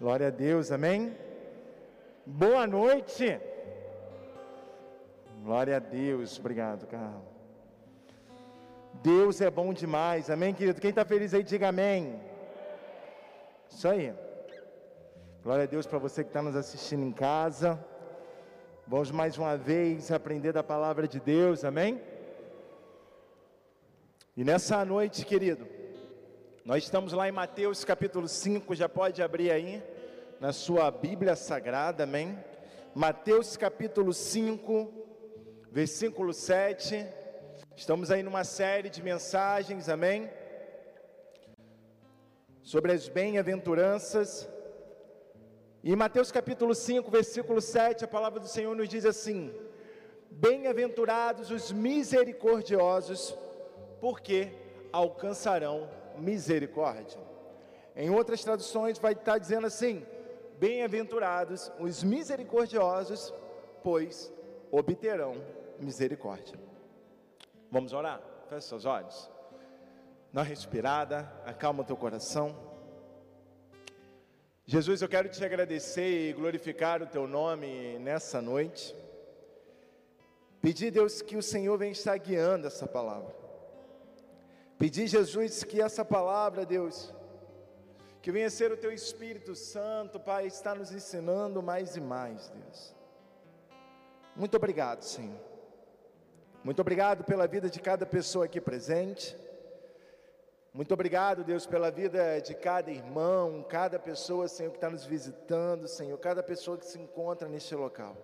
Glória a Deus, amém? Boa noite. Glória a Deus, obrigado, Carlos. Deus é bom demais, amém, querido? Quem está feliz aí, diga amém. Isso aí. Glória a Deus para você que está nos assistindo em casa. Vamos mais uma vez aprender da palavra de Deus, amém? E nessa noite, querido, nós estamos lá em Mateus capítulo 5, já pode abrir aí na sua Bíblia Sagrada, amém? Mateus capítulo 5, versículo 7. Estamos aí numa série de mensagens, amém? Sobre as bem-aventuranças. E Mateus capítulo 5, versículo 7, a palavra do Senhor nos diz assim: Bem-aventurados os misericordiosos, porque alcançarão misericórdia. Em outras traduções vai estar dizendo assim: Bem-aventurados os misericordiosos, pois obterão misericórdia. Vamos orar? Feche seus olhos. Uma respirada, acalma o teu coração. Jesus, eu quero te agradecer e glorificar o teu nome nessa noite. Pedir, Deus, que o Senhor venha estar guiando essa palavra. Pedir, Jesus, que essa palavra, Deus, que venha ser o teu Espírito Santo, Pai, está nos ensinando mais e mais, Deus. Muito obrigado, Senhor. Muito obrigado pela vida de cada pessoa aqui presente. Muito obrigado, Deus, pela vida de cada irmão, cada pessoa, Senhor, que está nos visitando, Senhor, cada pessoa que se encontra neste local.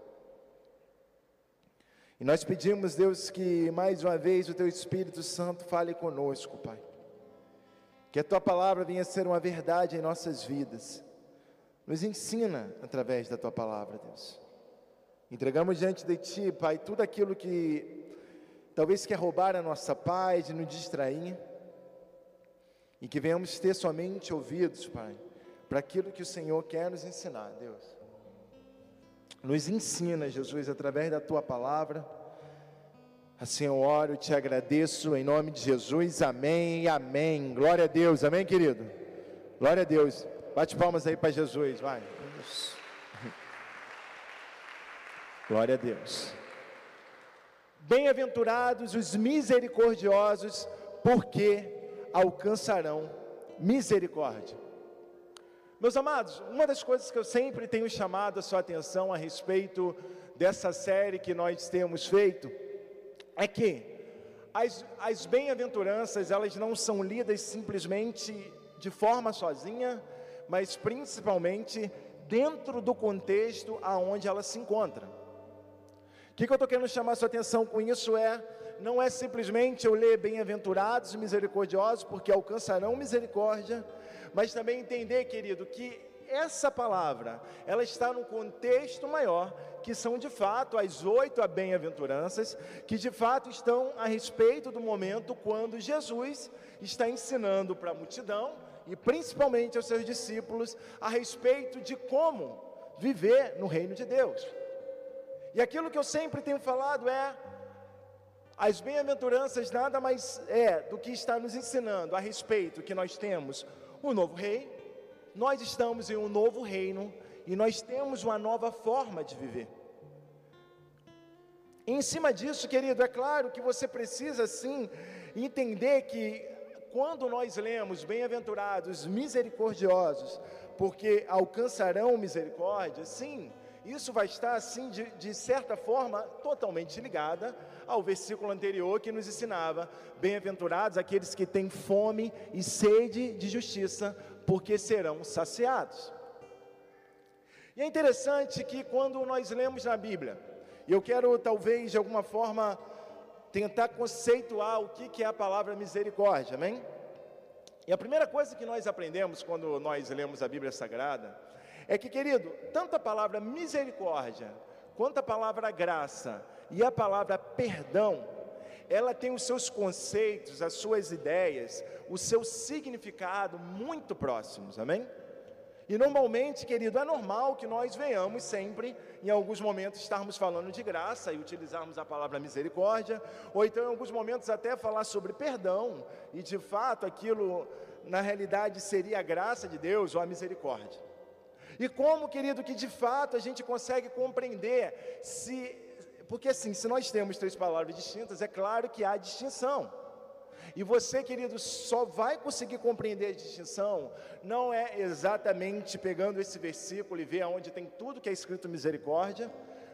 E nós pedimos, Deus, que mais uma vez o Teu Espírito Santo fale conosco, Pai. Que a Tua palavra venha ser uma verdade em nossas vidas. Nos ensina através da Tua palavra, Deus. Entregamos diante de Ti, Pai, tudo aquilo que talvez quer roubar a nossa paz, e nos distrair. E que venhamos ter somente ouvidos, Pai, para aquilo que o Senhor quer nos ensinar, Deus. Nos ensina, Jesus, através da tua palavra. Assim eu oro e te agradeço em nome de Jesus. Amém, amém. Glória a Deus, amém, querido? Glória a Deus. Bate palmas aí para Jesus, vai. Glória a Deus. Bem-aventurados os misericordiosos, porque alcançarão misericórdia. Meus amados, uma das coisas que eu sempre tenho chamado a sua atenção a respeito dessa série que nós temos feito é que as, as bem-aventuranças elas não são lidas simplesmente de forma sozinha, mas principalmente dentro do contexto aonde ela se encontra. O que, que eu estou querendo chamar a sua atenção com isso é não é simplesmente eu ler bem-aventurados e misericordiosos, porque alcançarão misericórdia, mas também entender, querido, que essa palavra, ela está num contexto maior, que são de fato as oito bem-aventuranças, que de fato estão a respeito do momento quando Jesus está ensinando para a multidão, e principalmente aos seus discípulos, a respeito de como viver no reino de Deus. E aquilo que eu sempre tenho falado é, as bem-aventuranças nada mais é do que está nos ensinando a respeito que nós temos um novo rei, nós estamos em um novo reino e nós temos uma nova forma de viver. E em cima disso, querido, é claro que você precisa sim entender que quando nós lemos bem-aventurados, misericordiosos, porque alcançarão misericórdia, sim, isso vai estar assim de, de certa forma totalmente ligada ao versículo anterior que nos ensinava: bem-aventurados aqueles que têm fome e sede de justiça, porque serão saciados. E é interessante que quando nós lemos na Bíblia, e eu quero talvez de alguma forma tentar conceituar o que é a palavra misericórdia, amém? E a primeira coisa que nós aprendemos quando nós lemos a Bíblia Sagrada é que, querido, tanto a palavra misericórdia quanto a palavra graça e a palavra perdão, ela tem os seus conceitos, as suas ideias, o seu significado muito próximos, amém? E normalmente, querido, é normal que nós venhamos sempre, em alguns momentos, estarmos falando de graça e utilizarmos a palavra misericórdia, ou então em alguns momentos até falar sobre perdão, e de fato aquilo, na realidade, seria a graça de Deus ou a misericórdia. E como, querido, que de fato a gente consegue compreender se. Porque assim, se nós temos três palavras distintas, é claro que há distinção. E você, querido, só vai conseguir compreender a distinção, não é exatamente pegando esse versículo e ver aonde tem tudo que é escrito misericórdia,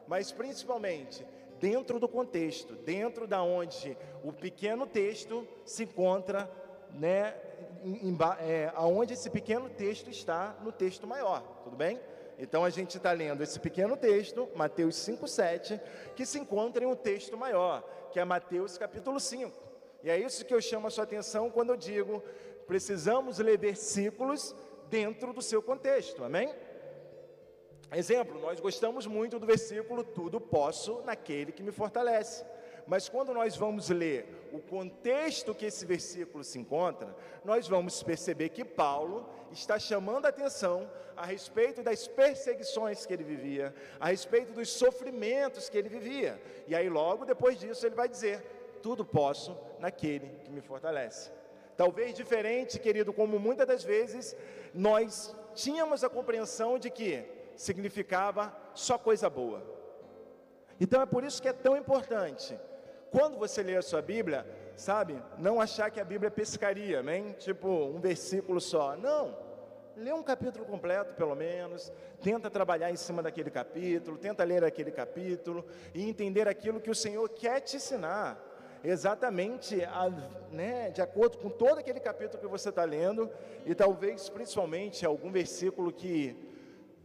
mas principalmente dentro do contexto, dentro da onde o pequeno texto se encontra, né, em, é, aonde esse pequeno texto está no texto maior, tudo bem? Então a gente está lendo esse pequeno texto, Mateus 5,7, que se encontra em um texto maior, que é Mateus capítulo 5. E é isso que eu chamo a sua atenção quando eu digo, precisamos ler versículos dentro do seu contexto, amém? Exemplo, nós gostamos muito do versículo: Tudo posso naquele que me fortalece. Mas quando nós vamos ler o contexto que esse versículo se encontra, nós vamos perceber que Paulo está chamando a atenção a respeito das perseguições que ele vivia, a respeito dos sofrimentos que ele vivia. E aí, logo depois disso, ele vai dizer: Tudo posso naquele que me fortalece. Talvez diferente, querido, como muitas das vezes nós tínhamos a compreensão de que significava só coisa boa. Então é por isso que é tão importante, quando você lê a sua Bíblia, sabe, não achar que a Bíblia é pescaria, amém? Tipo, um versículo só. Não. Lê um capítulo completo, pelo menos, tenta trabalhar em cima daquele capítulo, tenta ler aquele capítulo e entender aquilo que o Senhor quer te ensinar exatamente a, né, de acordo com todo aquele capítulo que você está lendo, e talvez principalmente algum versículo que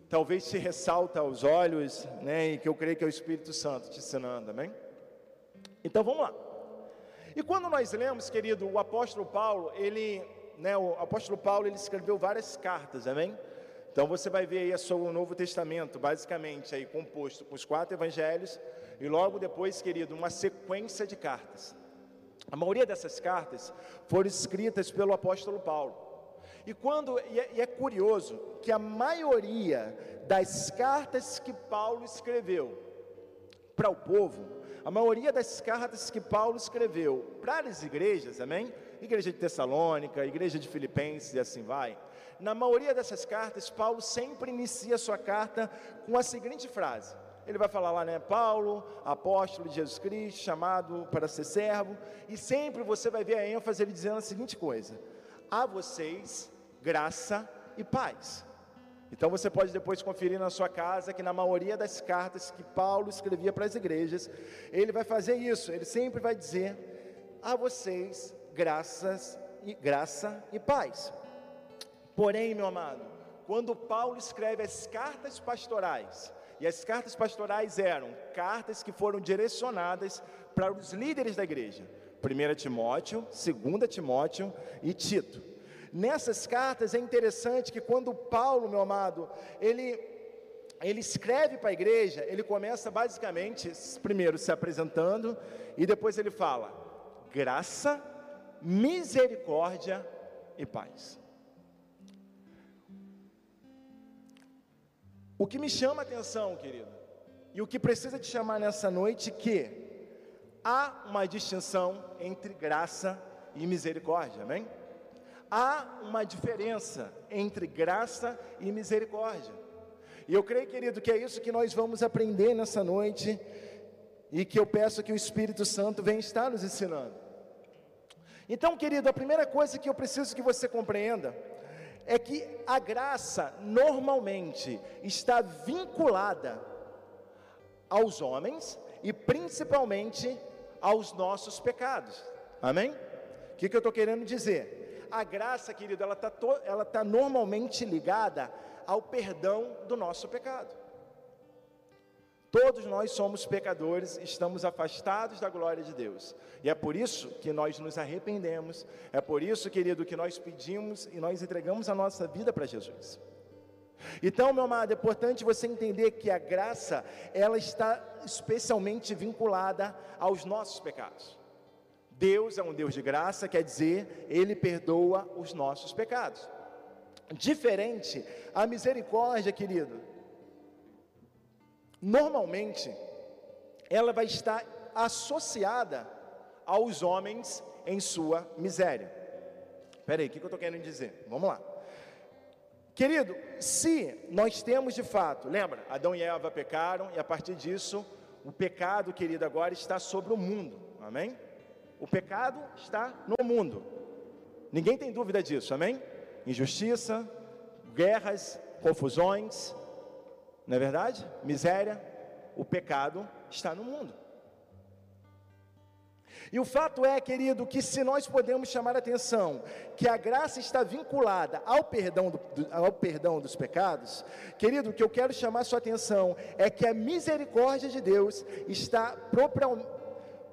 talvez te ressalta aos olhos, né, e que eu creio que é o Espírito Santo te ensinando, amém? Então vamos lá. E quando nós lemos, querido, o apóstolo Paulo, ele, né, o apóstolo Paulo, ele escreveu várias cartas, amém? Então você vai ver aí o Novo Testamento, basicamente aí composto com os quatro evangelhos e logo depois, querido, uma sequência de cartas. A maioria dessas cartas foram escritas pelo apóstolo Paulo. E quando e é, e é curioso que a maioria das cartas que Paulo escreveu para o povo, a maioria das cartas que Paulo escreveu para as igrejas, amém? Igreja de Tessalônica, igreja de Filipenses e assim vai. Na maioria dessas cartas, Paulo sempre inicia sua carta com a seguinte frase: ele vai falar lá, né? Paulo, apóstolo de Jesus Cristo, chamado para ser servo, e sempre você vai ver a ênfase ele dizendo a seguinte coisa: a vocês graça e paz. Então você pode depois conferir na sua casa que na maioria das cartas que Paulo escrevia para as igrejas, ele vai fazer isso, ele sempre vai dizer a vocês graças e graça e paz. Porém, meu amado, quando Paulo escreve as cartas pastorais, e as cartas pastorais eram cartas que foram direcionadas para os líderes da igreja. 1 Timóteo, 2 Timóteo e Tito. Nessas cartas é interessante que quando Paulo, meu amado, ele, ele escreve para a igreja, ele começa basicamente, primeiro se apresentando, e depois ele fala: graça, misericórdia e paz. O que me chama a atenção, querido, e o que precisa te chamar nessa noite, que há uma distinção entre graça e misericórdia, amém? Há uma diferença entre graça e misericórdia. E eu creio, querido, que é isso que nós vamos aprender nessa noite e que eu peço que o Espírito Santo venha estar nos ensinando. Então, querido, a primeira coisa que eu preciso que você compreenda é que a graça normalmente está vinculada aos homens e principalmente aos nossos pecados. Amém? O que, que eu estou querendo dizer? A graça, querido, ela está ela tá normalmente ligada ao perdão do nosso pecado. Todos nós somos pecadores, estamos afastados da glória de Deus. E é por isso que nós nos arrependemos, é por isso, querido, que nós pedimos e nós entregamos a nossa vida para Jesus. Então, meu amado, é importante você entender que a graça, ela está especialmente vinculada aos nossos pecados. Deus é um Deus de graça, quer dizer, Ele perdoa os nossos pecados. Diferente, a misericórdia, querido, normalmente ela vai estar associada aos homens em sua miséria. Espera aí, o que eu estou querendo dizer? Vamos lá. Querido, se nós temos de fato, lembra, Adão e Eva pecaram e a partir disso, o pecado, querido, agora está sobre o mundo, amém? O pecado está no mundo, ninguém tem dúvida disso, amém? Injustiça, guerras, confusões, não é verdade? Miséria, o pecado está no mundo. E o fato é, querido, que se nós podemos chamar a atenção que a graça está vinculada ao perdão, do, ao perdão dos pecados, querido, o que eu quero chamar a sua atenção é que a misericórdia de Deus está propria,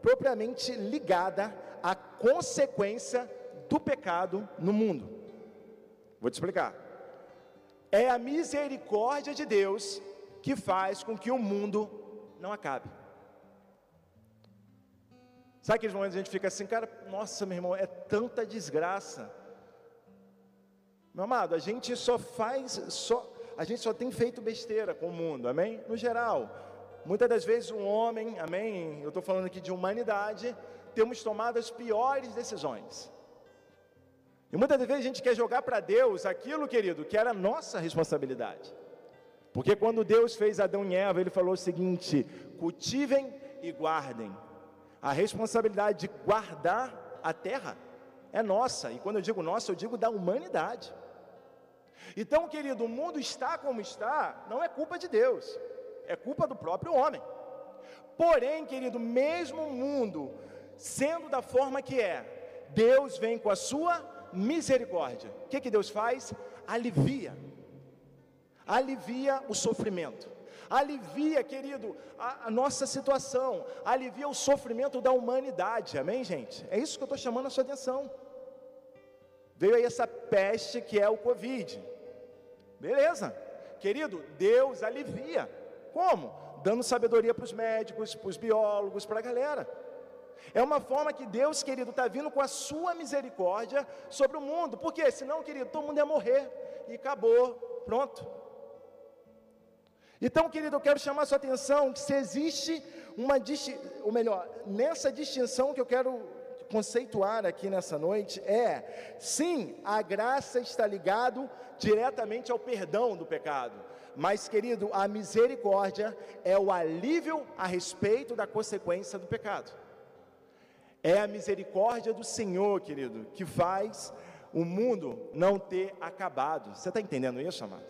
propriamente ligada à consequência do pecado no mundo. Vou te explicar. É a misericórdia de Deus que faz com que o mundo não acabe. Sabe aqueles momentos que a gente fica assim, cara, nossa, meu irmão, é tanta desgraça. Meu amado, a gente só faz, só, a gente só tem feito besteira com o mundo, amém? No geral. Muitas das vezes um homem, amém? Eu estou falando aqui de humanidade, temos tomado as piores decisões. E muitas vezes a gente quer jogar para Deus aquilo, querido, que era nossa responsabilidade. Porque quando Deus fez Adão e Eva, ele falou o seguinte: cultivem e guardem a responsabilidade de guardar a terra é nossa, e quando eu digo nossa, eu digo da humanidade. Então, querido, o mundo está como está, não é culpa de Deus, é culpa do próprio homem. Porém, querido, mesmo o mundo sendo da forma que é, Deus vem com a sua misericórdia. O que, que Deus faz? Alivia, alivia o sofrimento alivia, querido, a, a, nossa situação, alivia o sofrimento da humanidade, amém, gente? É isso que eu estou chamando a sua atenção. Veio aí essa peste que é o Covid, beleza, querido, Deus alivia, como? Dando sabedoria para os médicos, para os biólogos, para a galera. É uma forma que Deus, querido, está vindo com a sua misericórdia sobre o mundo. Porque senão, querido, todo mundo ia morrer e acabou, pronto. Então, querido, eu quero chamar a sua atenção que se existe uma ou melhor, nessa distinção que eu quero conceituar aqui nessa noite é, sim, a graça está ligado diretamente ao perdão do pecado. Mas, querido, a misericórdia é o alívio a respeito da consequência do pecado. É a misericórdia do Senhor, querido, que faz o mundo não ter acabado. Você está entendendo isso, amado?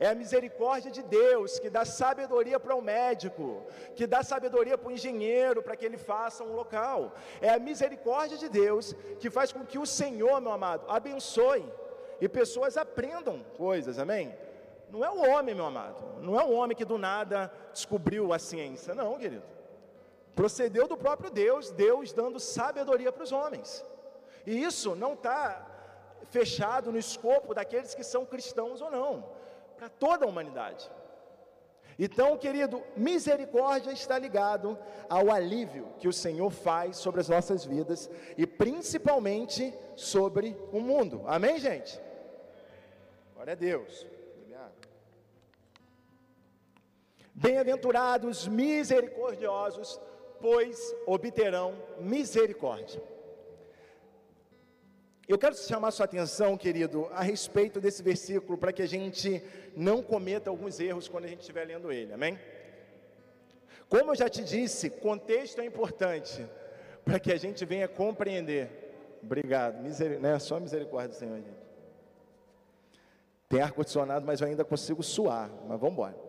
É a misericórdia de Deus que dá sabedoria para o médico, que dá sabedoria para o engenheiro para que ele faça um local. É a misericórdia de Deus que faz com que o Senhor, meu amado, abençoe e pessoas aprendam coisas, amém? Não é o homem, meu amado, não é o homem que do nada descobriu a ciência, não, querido. Procedeu do próprio Deus, Deus dando sabedoria para os homens. E isso não está fechado no escopo daqueles que são cristãos ou não para toda a humanidade. Então, querido, misericórdia está ligado ao alívio que o Senhor faz sobre as nossas vidas e principalmente sobre o mundo. Amém, gente? Glória a Deus. Bem-aventurados misericordiosos, pois obterão misericórdia. Eu quero chamar sua atenção, querido, a respeito desse versículo, para que a gente não cometa alguns erros quando a gente estiver lendo ele, amém? Como eu já te disse, contexto é importante, para que a gente venha compreender. Obrigado, Miseri né? só misericórdia do Senhor, gente. Tem ar-condicionado, mas eu ainda consigo suar, mas vamos embora.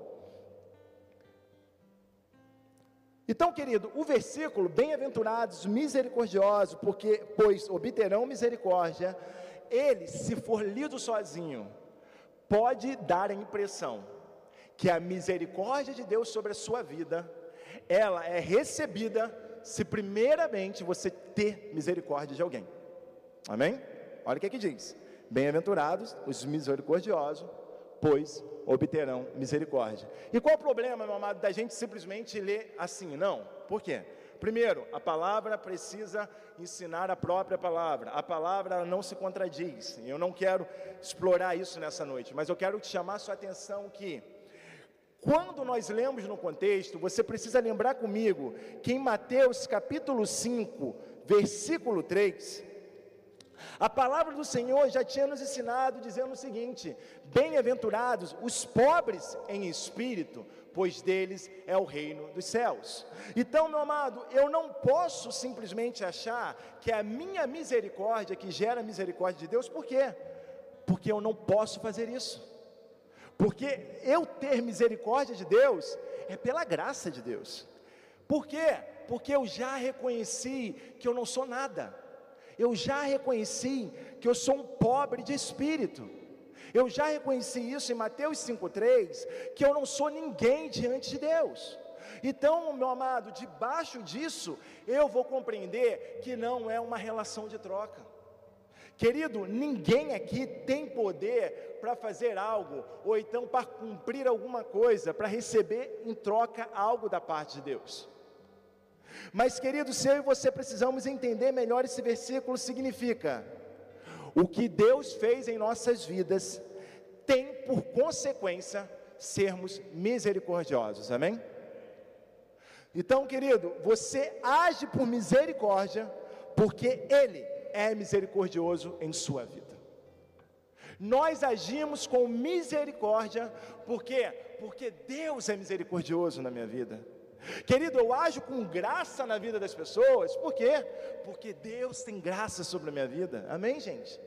Então, querido, o versículo, bem-aventurados, misericordiosos, porque, pois obterão misericórdia, ele, se for lido sozinho, pode dar a impressão que a misericórdia de Deus sobre a sua vida, ela é recebida se primeiramente você ter misericórdia de alguém. Amém? Olha o que é que diz: Bem-aventurados os misericordiosos, pois obterão misericórdia. E qual o problema, meu amado, da gente simplesmente ler assim? Não. Por quê? Primeiro, a palavra precisa ensinar a própria palavra. A palavra não se contradiz. Eu não quero explorar isso nessa noite, mas eu quero te chamar a sua atenção que quando nós lemos no contexto, você precisa lembrar comigo que em Mateus capítulo 5, versículo 3, A palavra do Senhor já tinha nos ensinado dizendo o seguinte: Bem-aventurados os pobres em espírito, pois deles é o reino dos céus. Então, meu amado, eu não posso simplesmente achar que é a minha misericórdia que gera a misericórdia de Deus, por quê? Porque eu não posso fazer isso. Porque eu ter misericórdia de Deus é pela graça de Deus. Por quê? Porque eu já reconheci que eu não sou nada eu já reconheci que eu sou um pobre de espírito. Eu já reconheci isso em Mateus 5,3, que eu não sou ninguém diante de Deus. Então, meu amado, debaixo disso, eu vou compreender que não é uma relação de troca. Querido, ninguém aqui tem poder para fazer algo, ou então para cumprir alguma coisa, para receber em troca algo da parte de Deus. Mas, queridos, eu e você precisamos entender melhor esse versículo significa: o que Deus fez em nossas vidas tem por consequência sermos misericordiosos, amém? Então, querido, você age por misericórdia, porque Ele é misericordioso em sua vida. Nós agimos com misericórdia, por quê? Porque Deus é misericordioso na minha vida. Querido, eu ajo com graça na vida das pessoas, por quê? Porque Deus tem graça sobre a minha vida, amém, gente?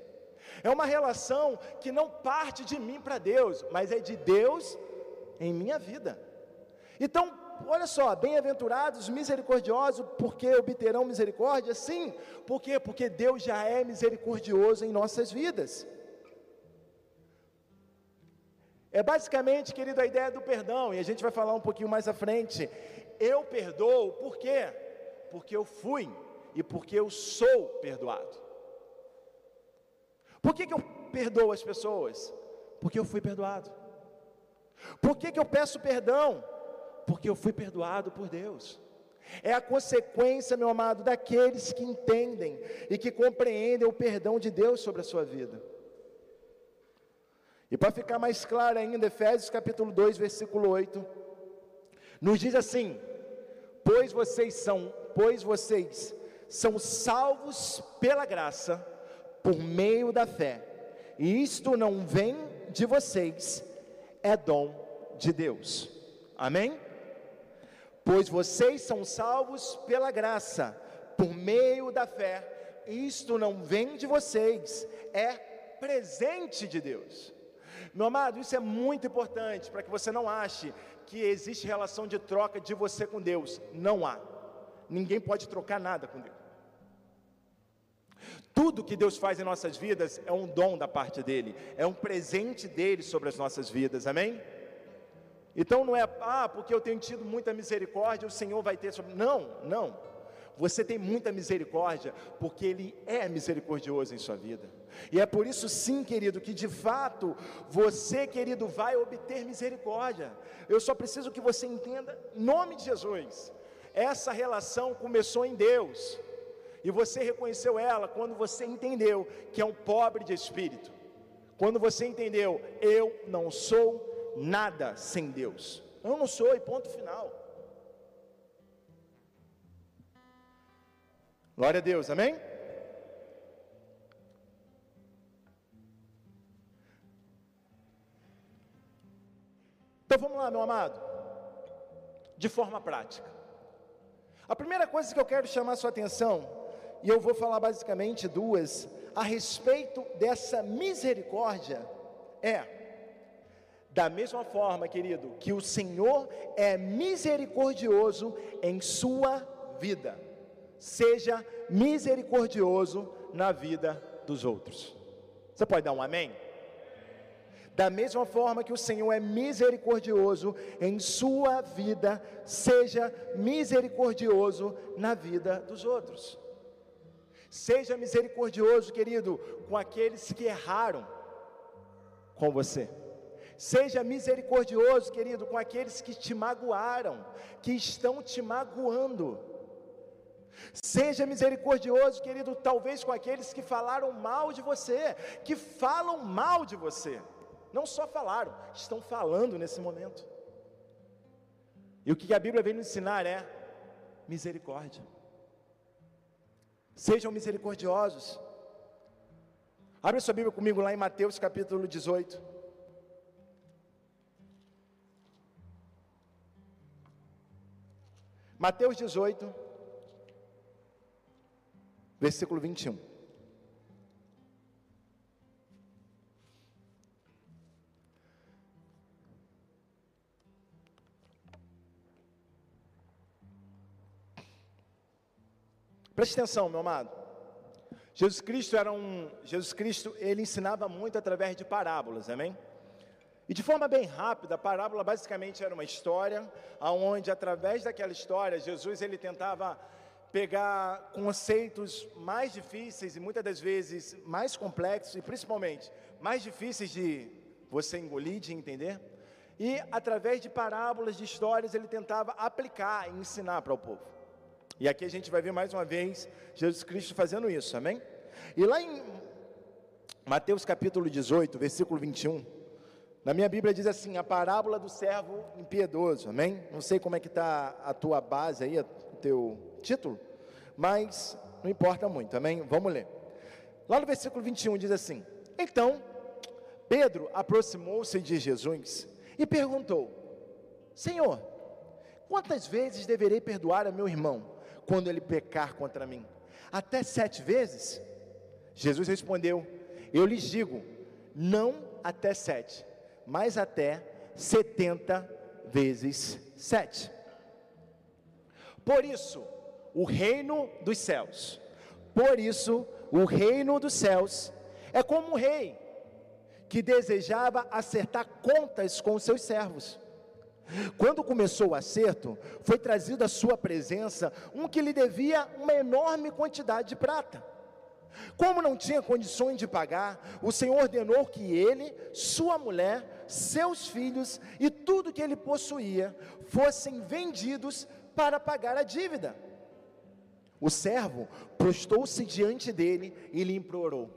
É uma relação que não parte de mim para Deus, mas é de Deus em minha vida. Então, olha só, bem-aventurados, misericordiosos, porque obterão misericórdia? Sim, por quê? Porque Deus já é misericordioso em nossas vidas. É basicamente, querido, a ideia do perdão, e a gente vai falar um pouquinho mais à frente. Eu perdoo, por quê? Porque eu fui e porque eu sou perdoado. Por que, que eu perdoo as pessoas? Porque eu fui perdoado. Por que, que eu peço perdão? Porque eu fui perdoado por Deus. É a consequência, meu amado, daqueles que entendem e que compreendem o perdão de Deus sobre a sua vida. E para ficar mais claro ainda, Efésios capítulo 2, versículo 8, nos diz assim: pois vocês são, pois vocês são salvos pela graça por meio da fé. E isto não vem de vocês, é dom de Deus. Amém? Pois vocês são salvos pela graça por meio da fé. Isto não vem de vocês, é presente de Deus. Meu amado, isso é muito importante para que você não ache que existe relação de troca de você com Deus. Não há. Ninguém pode trocar nada com Deus. Tudo que Deus faz em nossas vidas é um dom da parte dele, é um presente dele sobre as nossas vidas, amém? Então não é, ah, porque eu tenho tido muita misericórdia, o Senhor vai ter sobre. Não, não. Você tem muita misericórdia, porque Ele é misericordioso em sua vida. E é por isso, sim, querido, que de fato você, querido, vai obter misericórdia. Eu só preciso que você entenda, em nome de Jesus, essa relação começou em Deus. E você reconheceu ela quando você entendeu que é um pobre de espírito. Quando você entendeu, eu não sou nada sem Deus. Eu não sou, e ponto final. Glória a Deus, amém? Então vamos lá, meu amado, de forma prática. A primeira coisa que eu quero chamar sua atenção, e eu vou falar basicamente duas, a respeito dessa misericórdia, é, da mesma forma, querido, que o Senhor é misericordioso em sua vida seja misericordioso na vida dos outros. Você pode dar um amém? Da mesma forma que o Senhor é misericordioso em sua vida, seja misericordioso na vida dos outros. Seja misericordioso, querido, com aqueles que erraram com você. Seja misericordioso, querido, com aqueles que te magoaram, que estão te magoando. Seja misericordioso, querido, talvez com aqueles que falaram mal de você, que falam mal de você. Não só falaram, estão falando nesse momento. E o que a Bíblia vem nos ensinar é misericórdia. Sejam misericordiosos. Abre sua Bíblia comigo lá em Mateus capítulo 18. Mateus 18, versículo 21. Preste atenção, meu amado. Jesus Cristo era um, Jesus Cristo, ele ensinava muito através de parábolas, amém? E de forma bem rápida, a parábola basicamente era uma história, aonde através daquela história, Jesus ele tentava pegar conceitos mais difíceis e muitas das vezes mais complexos e principalmente mais difíceis de você engolir, de entender, e através de parábolas, de histórias, ele tentava aplicar e ensinar para o povo. E aqui a gente vai ver mais uma vez Jesus Cristo fazendo isso, amém? E lá em Mateus capítulo 18, versículo 21, na minha Bíblia diz assim, a parábola do servo impiedoso, amém? Não sei como é que está a tua base aí, teu título, mas não importa muito, amém? Vamos ler. Lá no versículo 21 diz assim, então, Pedro aproximou-se de Jesus e perguntou, Senhor, quantas vezes deverei perdoar a meu irmão quando ele pecar contra mim? Até sete vezes? Jesus respondeu, eu lhes digo, não até sete, mas até 70 vezes 7. Por isso, o reino dos céus, por isso, o reino dos céus é como um rei que desejava acertar contas com seus servos. Quando começou o acerto, foi trazido à sua presença um que lhe devia uma enorme quantidade de prata. Como não tinha condições de pagar, o Senhor ordenou que ele, sua mulher, seus filhos e tudo que ele possuía fossem vendidos para pagar a dívida. O servo prostou-se diante dele e lhe implorou: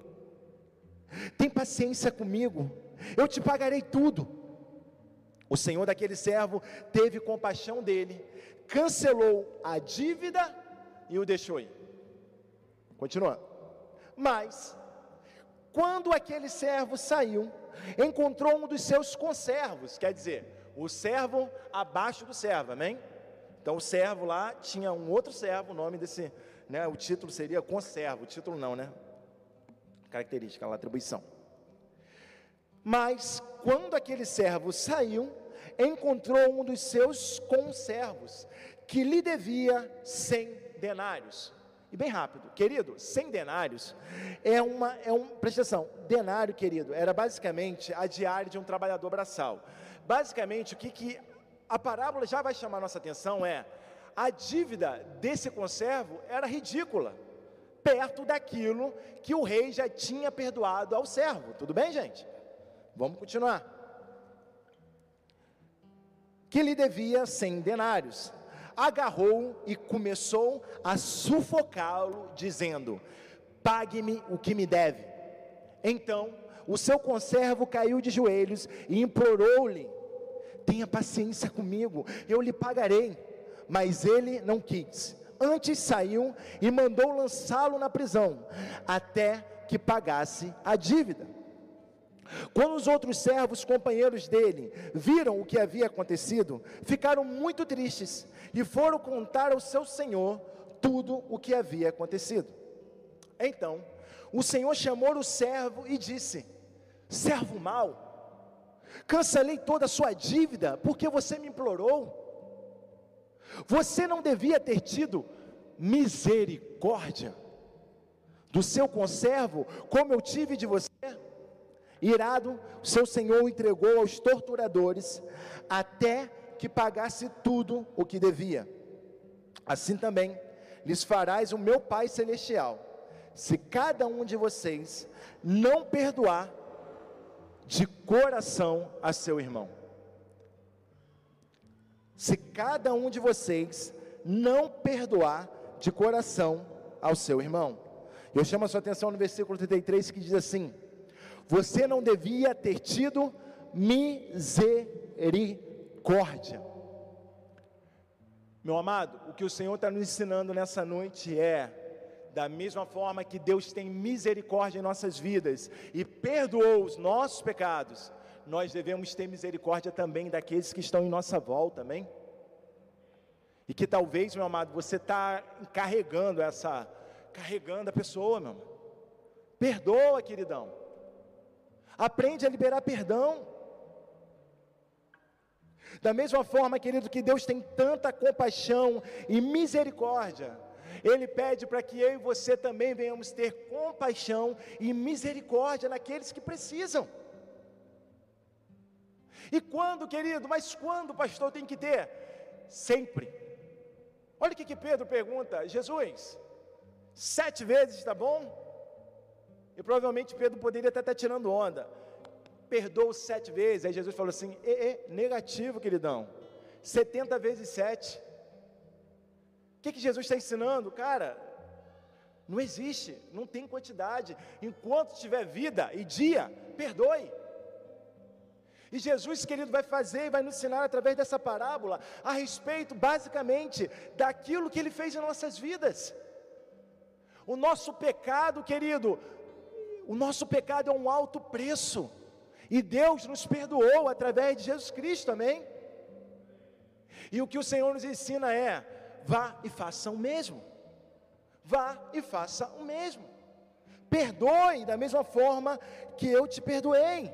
Tem paciência comigo, eu te pagarei tudo. O senhor daquele servo teve compaixão dele, cancelou a dívida e o deixou ir. Continuando. Mas, quando aquele servo saiu, encontrou um dos seus conservos, quer dizer, o servo abaixo do servo, amém? Então o servo lá tinha um outro servo, o nome desse, né, o título seria conservo, o título não, né? Característica, atribuição. Mas quando aquele servo saiu, encontrou um dos seus conservos, que lhe devia cem denários. E bem rápido, querido, 100 denários é uma, é um, presta atenção, denário, querido, era basicamente a diária de um trabalhador braçal. Basicamente, o que, que a parábola já vai chamar nossa atenção é, a dívida desse conservo era ridícula, perto daquilo que o rei já tinha perdoado ao servo. Tudo bem, gente? Vamos continuar. Que lhe devia 100 denários agarrou e começou a sufocá-lo, dizendo: Pague-me o que me deve. Então o seu conservo caiu de joelhos e implorou-lhe: Tenha paciência comigo, eu lhe pagarei. Mas ele não quis. Antes saiu e mandou lançá-lo na prisão, até que pagasse a dívida. Quando os outros servos, companheiros dele, viram o que havia acontecido, ficaram muito tristes e foram contar ao seu senhor tudo o que havia acontecido. Então, o senhor chamou o servo e disse: Servo mau, cancelei toda a sua dívida porque você me implorou. Você não devia ter tido misericórdia do seu conservo, como eu tive de você? Irado, seu senhor o entregou aos torturadores, até que pagasse tudo o que devia. Assim também lhes farás o meu Pai Celestial, se cada um de vocês não perdoar de coração a seu irmão. Se cada um de vocês não perdoar de coração ao seu irmão. Eu chamo a sua atenção no versículo 33 que diz assim: você não devia ter tido misericórdia. Meu amado, o que o Senhor está nos ensinando nessa noite é: Da mesma forma que Deus tem misericórdia em nossas vidas e perdoou os nossos pecados, nós devemos ter misericórdia também daqueles que estão em nossa volta, amém? E que talvez, meu amado, você está carregando essa, carregando a pessoa, meu amado. Perdoa, queridão. Aprende a liberar perdão. Da mesma forma, querido, que Deus tem tanta compaixão e misericórdia, ele pede para que eu e você também venhamos ter compaixão e misericórdia naqueles que precisam. E quando, querido? Mas quando, pastor, tem que ter? Sempre. Olha o que, Pedro pergunta: Jesus, sete vezes, está bom? E provavelmente Pedro poderia até estar tirando onda. Perdoou sete vezes. Aí Jesus falou assim: e, e, negativo, queridão. 70 vezes sete que, que Jesus está ensinando? Cara, não existe, não tem quantidade. Enquanto tiver vida e dia, perdoe. E Jesus, querido, vai fazer e vai nos ensinar através dessa parábola a respeito, basicamente, daquilo que Ele fez em nossas vidas. O nosso pecado, querido, o nosso pecado é um alto preço, e Deus nos perdoou através de Jesus Cristo, amém? E o que o Senhor nos ensina é: vá e faça o mesmo, vá e faça o mesmo, perdoe da mesma forma que eu te perdoei.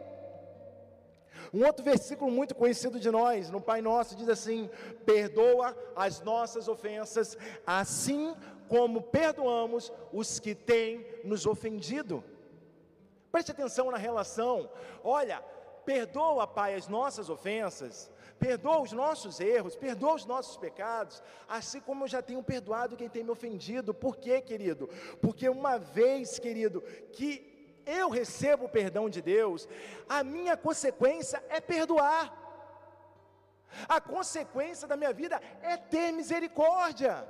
Um outro versículo muito conhecido de nós, no Pai Nosso, diz assim: Perdoa as nossas ofensas, assim como perdoamos os que têm nos ofendido. Preste atenção na relação. Olha, perdoa, Pai, as nossas ofensas, perdoa os nossos erros, perdoa os nossos pecados, assim como eu já tenho perdoado quem tem me ofendido. Por quê, querido? Porque uma vez, querido, que eu recebo o perdão de Deus, a minha consequência é perdoar. A consequência da minha vida é ter misericórdia.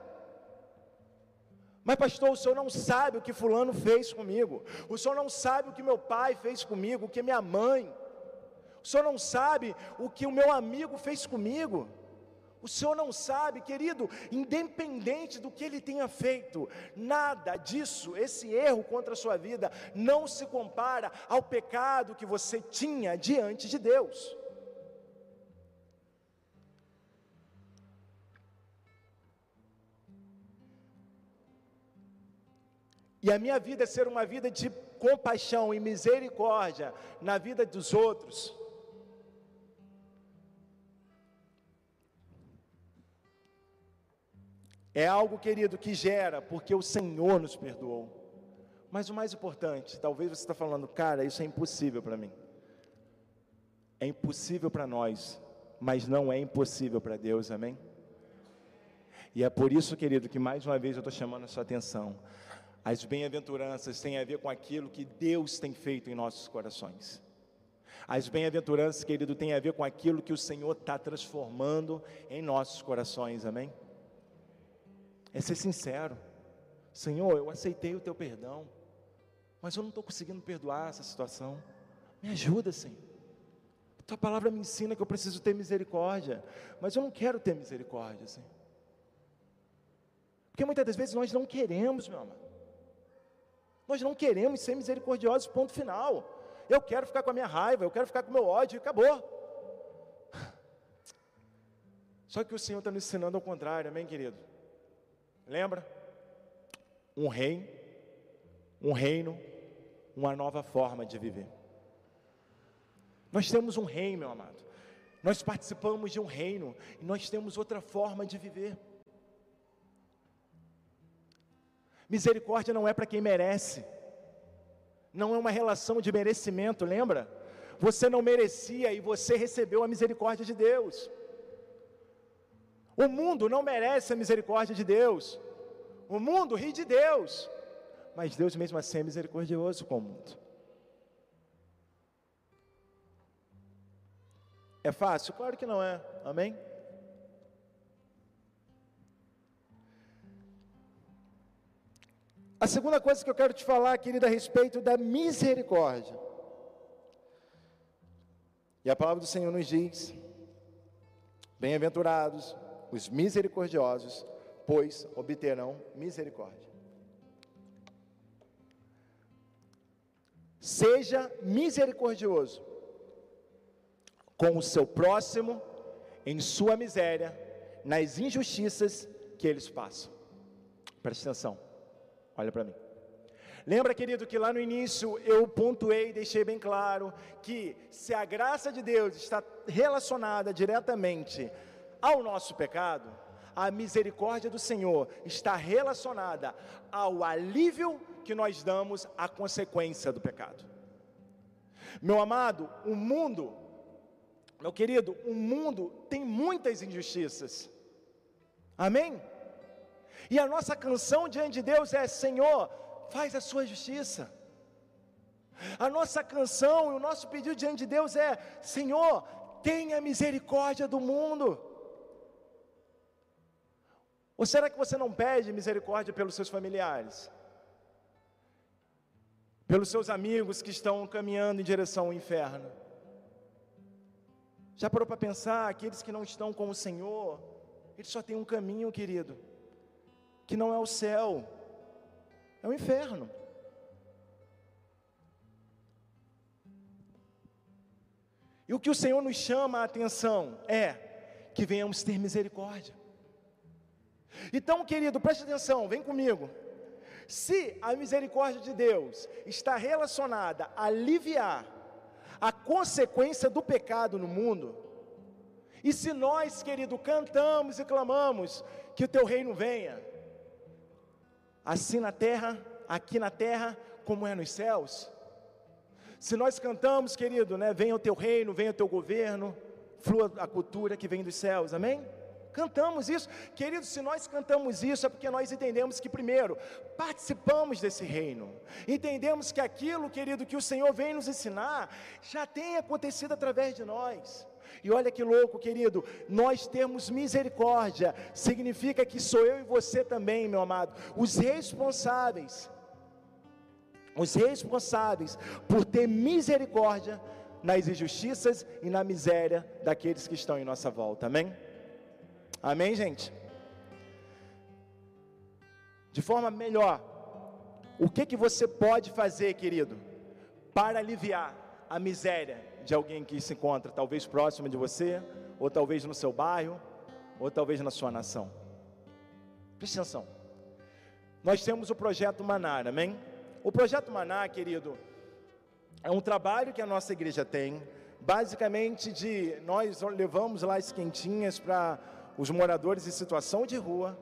Mas, pastor, o senhor não sabe o que Fulano fez comigo, o senhor não sabe o que meu pai fez comigo, o que minha mãe, o senhor não sabe o que o meu amigo fez comigo. O Senhor não sabe, querido, independente do que ele tenha feito, nada disso, esse erro contra a sua vida, não se compara ao pecado que você tinha diante de Deus. E a minha vida ser uma vida de compaixão e misericórdia na vida dos outros, É algo, querido, que gera, porque o Senhor nos perdoou. Mas o mais importante, talvez você está falando, cara, isso é impossível para mim. É impossível para nós, mas não é impossível para Deus, amém? E é por isso, querido, que mais uma vez eu estou chamando a sua atenção. As bem-aventuranças têm a ver com aquilo que Deus tem feito em nossos corações. As bem-aventuranças, querido, têm a ver com aquilo que o Senhor está transformando em nossos corações, amém? É ser sincero. Senhor, eu aceitei o teu perdão, mas eu não estou conseguindo perdoar essa situação. Me ajuda, Senhor. Tua palavra me ensina que eu preciso ter misericórdia, mas eu não quero ter misericórdia, Senhor. Porque muitas das vezes nós não queremos, meu amado. Nós não queremos ser misericordiosos, ponto final. Eu quero ficar com a minha raiva, eu quero ficar com o meu ódio, e acabou. Só que o Senhor está nos ensinando ao contrário, amém, querido? Lembra? Um rei, um reino, uma nova forma de viver. Nós temos um reino, meu amado. Nós participamos de um reino e nós temos outra forma de viver. Misericórdia não é para quem merece, não é uma relação de merecimento, lembra? Você não merecia e você recebeu a misericórdia de Deus. O mundo não merece a misericórdia de Deus. O mundo ri de Deus. Mas Deus mesmo assim é misericordioso com o mundo. É fácil? Claro que não é. Amém? A segunda coisa que eu quero te falar, querida, a respeito da misericórdia. E a palavra do Senhor nos diz: Bem-aventurados os misericordiosos, pois obterão misericórdia. Seja misericordioso com o seu próximo em sua miséria, nas injustiças que eles passam. Preste atenção, olha para mim. Lembra, querido, que lá no início eu pontuei, deixei bem claro que se a graça de Deus está relacionada diretamente ao nosso pecado, a misericórdia do Senhor está relacionada ao alívio que nós damos à consequência do pecado. Meu amado, o mundo, meu querido, o mundo tem muitas injustiças. Amém? E a nossa canção diante de Deus é: Senhor, faz a sua justiça. A nossa canção e o nosso pedido diante de Deus é: Senhor, tenha misericórdia do mundo. Ou será que você não pede misericórdia pelos seus familiares? Pelos seus amigos que estão caminhando em direção ao inferno? Já parou para pensar, aqueles que não estão com o Senhor, eles só têm um caminho, querido, que não é o céu, é o inferno. E o que o Senhor nos chama a atenção é que venhamos ter misericórdia. Então, querido, preste atenção, vem comigo. Se a misericórdia de Deus está relacionada a aliviar a consequência do pecado no mundo, e se nós, querido, cantamos e clamamos que o teu reino venha, assim na terra, aqui na terra, como é nos céus, se nós cantamos, querido, né, venha o teu reino, venha o teu governo, flua a cultura que vem dos céus, amém? Cantamos isso, queridos. Se nós cantamos isso, é porque nós entendemos que, primeiro, participamos desse reino, entendemos que aquilo, querido, que o Senhor vem nos ensinar, já tem acontecido através de nós. E olha que louco, querido, nós temos misericórdia, significa que sou eu e você também, meu amado, os responsáveis, os responsáveis por ter misericórdia nas injustiças e na miséria daqueles que estão em nossa volta, amém? Amém, gente? De forma melhor, o que que você pode fazer, querido, para aliviar a miséria de alguém que se encontra talvez próximo de você, ou talvez no seu bairro, ou talvez na sua nação? Preste atenção. Nós temos o projeto Maná, amém? O projeto Maná, querido, é um trabalho que a nossa igreja tem, basicamente de nós levamos lá as quentinhas para os moradores em situação de rua.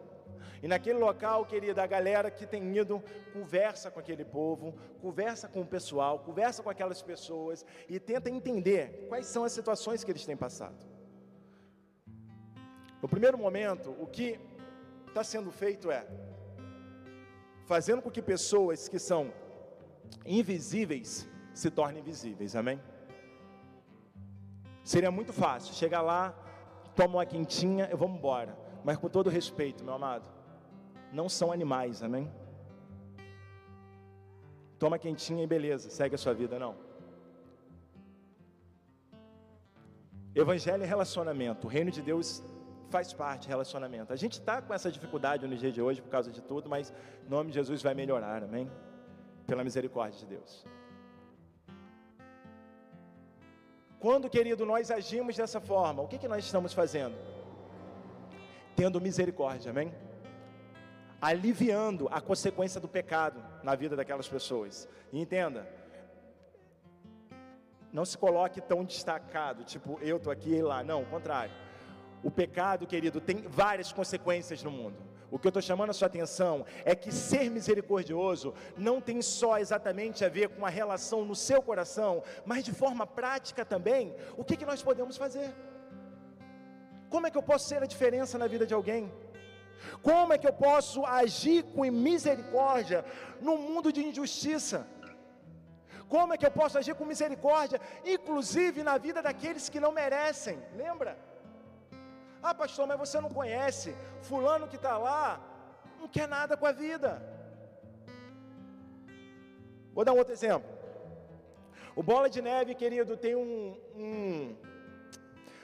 E naquele local, querida, a galera que tem ido, conversa com aquele povo, conversa com o pessoal, conversa com aquelas pessoas e tenta entender quais são as situações que eles têm passado. No primeiro momento, o que está sendo feito é fazendo com que pessoas que são invisíveis se tornem visíveis, amém? Seria muito fácil chegar lá, toma uma quentinha e vamos embora. Mas com todo respeito, meu amado, não são animais, amém? Toma quentinha e beleza, segue a sua vida, não. Evangelho é relacionamento, o reino de Deus faz parte de relacionamento. A gente está com essa dificuldade no dia de hoje por causa de tudo, mas em nome de Jesus vai melhorar, amém? Pela misericórdia de Deus. Quando, querido, nós agimos dessa forma, o que, que nós estamos fazendo? Tendo misericórdia, amém? Aliviando a consequência do pecado na vida daquelas pessoas. E entenda, não se coloque tão destacado, tipo, eu estou aqui e lá. Não, o contrário. O pecado, querido, tem várias consequências no mundo. O que eu estou chamando a sua atenção é que ser misericordioso não tem só exatamente a ver com a relação no seu coração, mas de forma prática também, o que, que nós podemos fazer? Como é que eu posso ser a diferença na vida de alguém? Como é que eu posso agir com misericórdia no mundo de injustiça? Como é que eu posso agir com misericórdia, inclusive na vida daqueles que não merecem? Lembra? Ah, pastor, mas você não conhece. Fulano que está lá não quer nada com a vida. Vou dar um outro exemplo. O Bola de Neve, querido, tem um, um,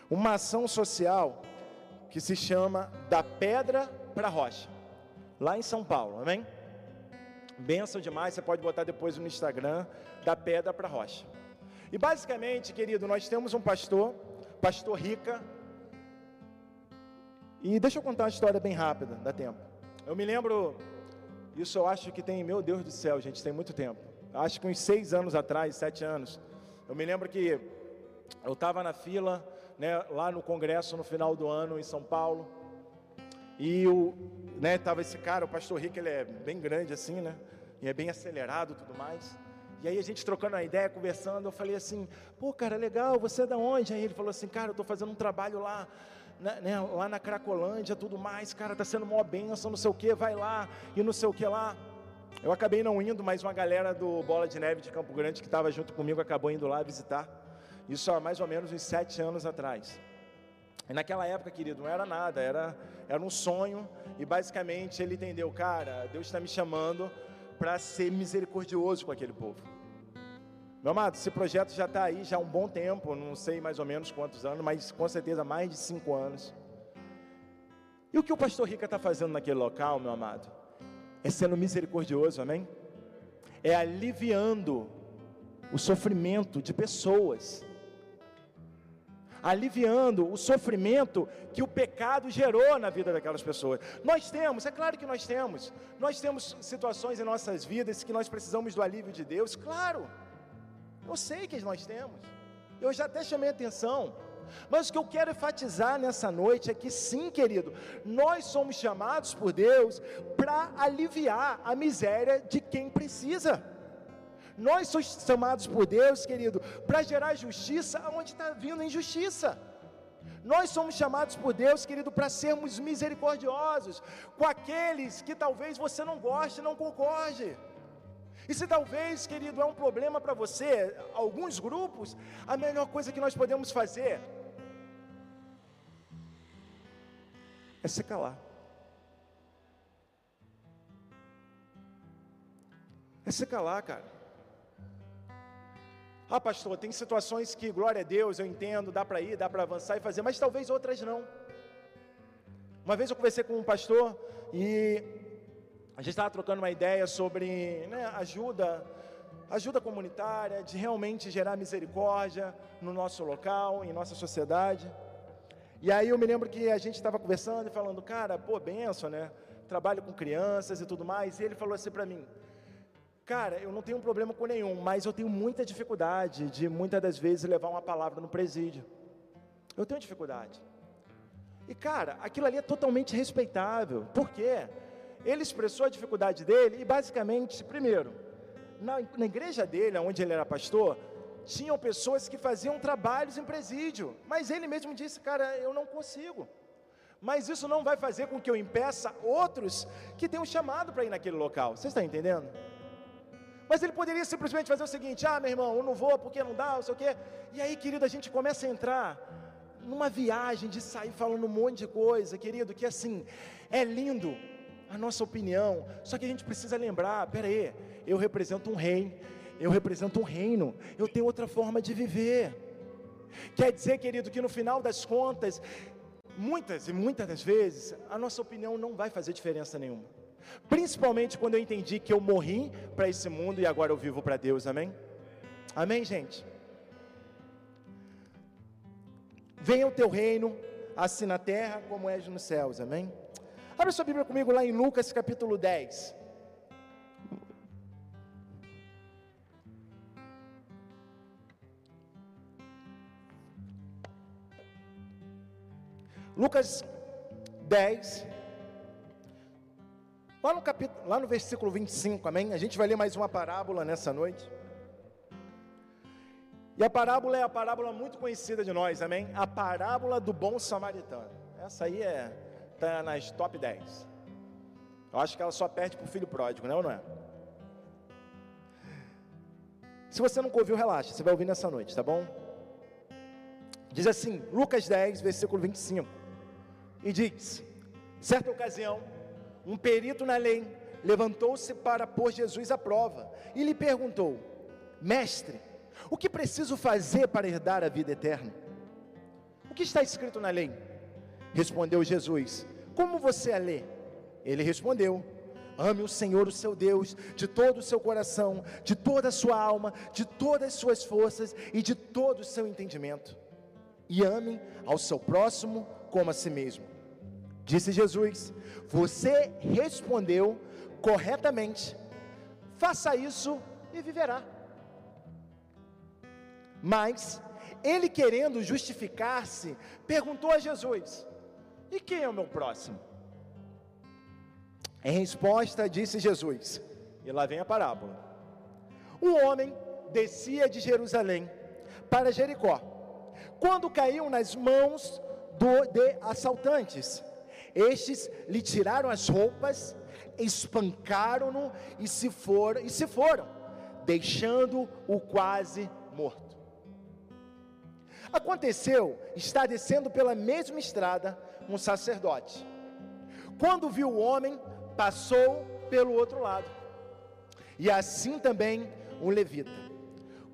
uma ação social que se chama Da Pedra para a Rocha, lá em São Paulo, amém? Benção demais, você pode botar depois no Instagram, da pedra para a rocha. E basicamente, querido, nós temos um pastor, pastor Rica. E deixa eu contar uma história bem rápida, dá tempo. Eu me lembro, isso eu acho que tem, meu Deus do céu, gente, tem muito tempo. Acho que uns seis anos atrás, sete anos. Eu me lembro que eu estava na fila, né, lá no congresso no final do ano em São Paulo. E o, né, tava esse cara, o pastor Rico, ele é bem grande assim, né? E é bem acelerado, tudo mais. E aí a gente trocando uma ideia, conversando, eu falei assim: "Pô, cara, legal, você é da onde?" Aí ele falou assim: "Cara, eu estou fazendo um trabalho lá né, né, lá na Cracolândia, tudo mais, cara, tá sendo mó benção, não sei o que, vai lá, e não sei o que lá. Eu acabei não indo, mas uma galera do Bola de Neve de Campo Grande que estava junto comigo acabou indo lá visitar. Isso há mais ou menos uns sete anos atrás. E naquela época, querido, não era nada, era, era um sonho, e basicamente ele entendeu, cara, Deus está me chamando para ser misericordioso com aquele povo. Meu amado, esse projeto já está aí já há um bom tempo, não sei mais ou menos quantos anos, mas com certeza mais de cinco anos. E o que o pastor Rica está fazendo naquele local, meu amado? É sendo misericordioso, amém? É aliviando o sofrimento de pessoas, aliviando o sofrimento que o pecado gerou na vida daquelas pessoas. Nós temos, é claro que nós temos, nós temos situações em nossas vidas que nós precisamos do alívio de Deus, claro. Eu sei que nós temos. Eu já até chamei atenção. Mas o que eu quero enfatizar nessa noite é que sim, querido, nós somos chamados por Deus para aliviar a miséria de quem precisa. Nós somos chamados por Deus, querido, para gerar justiça onde está vindo injustiça. Nós somos chamados por Deus, querido, para sermos misericordiosos com aqueles que talvez você não goste, não concorde. E se talvez, querido, é um problema para você, alguns grupos, a melhor coisa que nós podemos fazer é se calar. É se calar, cara. Ah, pastor, tem situações que, glória a Deus, eu entendo, dá para ir, dá para avançar e fazer, mas talvez outras não. Uma vez eu conversei com um pastor e a gente estava trocando uma ideia sobre né, ajuda, ajuda comunitária, de realmente gerar misericórdia no nosso local, em nossa sociedade. E aí eu me lembro que a gente estava conversando e falando, cara, pô, benção, né? Trabalho com crianças e tudo mais. E ele falou assim para mim, cara, eu não tenho um problema com nenhum, mas eu tenho muita dificuldade de muitas das vezes levar uma palavra no presídio. Eu tenho dificuldade. E cara, aquilo ali é totalmente respeitável. Por quê? Ele expressou a dificuldade dele e basicamente, primeiro, na, na igreja dele, onde ele era pastor, tinham pessoas que faziam trabalhos em presídio, mas ele mesmo disse, cara, eu não consigo. Mas isso não vai fazer com que eu impeça outros que tenham chamado para ir naquele local. Você está entendendo? Mas ele poderia simplesmente fazer o seguinte: ah, meu irmão, eu não vou porque não dá, não sei o quê. E aí, querido, a gente começa a entrar numa viagem de sair falando um monte de coisa, querido, que assim, é lindo, a nossa opinião. Só que a gente precisa lembrar: peraí, eu represento um rei, eu represento um reino, eu tenho outra forma de viver. Quer dizer, querido, que no final das contas, muitas e muitas das vezes, a nossa opinião não vai fazer diferença nenhuma. Principalmente quando eu entendi que eu morri para esse mundo e agora eu vivo para Deus, amém? Amém, gente? Venha o teu reino, assim na terra como és nos céus, amém? Abra sua Bíblia comigo lá em Lucas capítulo 10. Lucas 10, lá no, capítulo, lá no versículo 25, amém? A gente vai ler mais uma parábola nessa noite. E a parábola é a parábola muito conhecida de nós, amém? A parábola do bom samaritano. Essa aí é está nas top 10. Eu acho que ela só perde para o filho pródigo, não, é não é? Se você nunca ouviu, relaxa, você vai ouvir nessa noite, tá bom? Diz assim, Lucas 10, versículo 25. E diz: Certa ocasião, um perito na lei levantou-se para pôr Jesus à prova e lhe perguntou: Mestre, o que preciso fazer para herdar a vida eterna? O que está escrito na lei? Respondeu Jesus: como você a lê? Ele respondeu: Ame o Senhor, o seu Deus, de todo o seu coração, de toda a sua alma, de todas as suas forças e de todo o seu entendimento. E ame ao seu próximo como a si mesmo. Disse Jesus: Você respondeu corretamente. Faça isso e viverá. Mas ele, querendo justificar-se, perguntou a Jesus: E quem é o meu próximo? Em resposta, disse Jesus, e lá vem a parábola: Um homem descia de Jerusalém para Jericó, quando caiu nas mãos do, de assaltantes. Estes lhe tiraram as roupas, espancaram-no e se foram, e se foram, deixando-o quase morto. Aconteceu, está descendo pela mesma estrada um sacerdote. Quando viu o homem, passou pelo outro lado. E assim também um levita.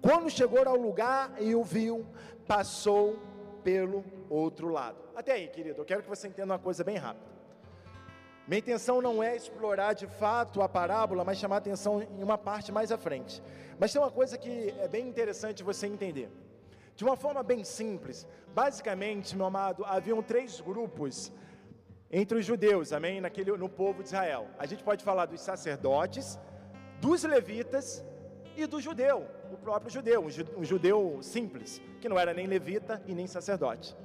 Quando chegou ao lugar e o viu, passou pelo outro lado. Até aí, querido, eu quero que você entenda uma coisa bem rápida. Minha intenção não é explorar de fato a parábola, mas chamar atenção em uma parte mais à frente. Mas tem uma coisa que é bem interessante você entender. De uma forma bem simples, basicamente, meu amado, haviam três grupos entre os judeus, amém? Naquele, no povo de Israel. A gente pode falar dos sacerdotes, dos levitas e do judeu, o próprio judeu, um judeu simples, que não era nem levita e nem sacerdote.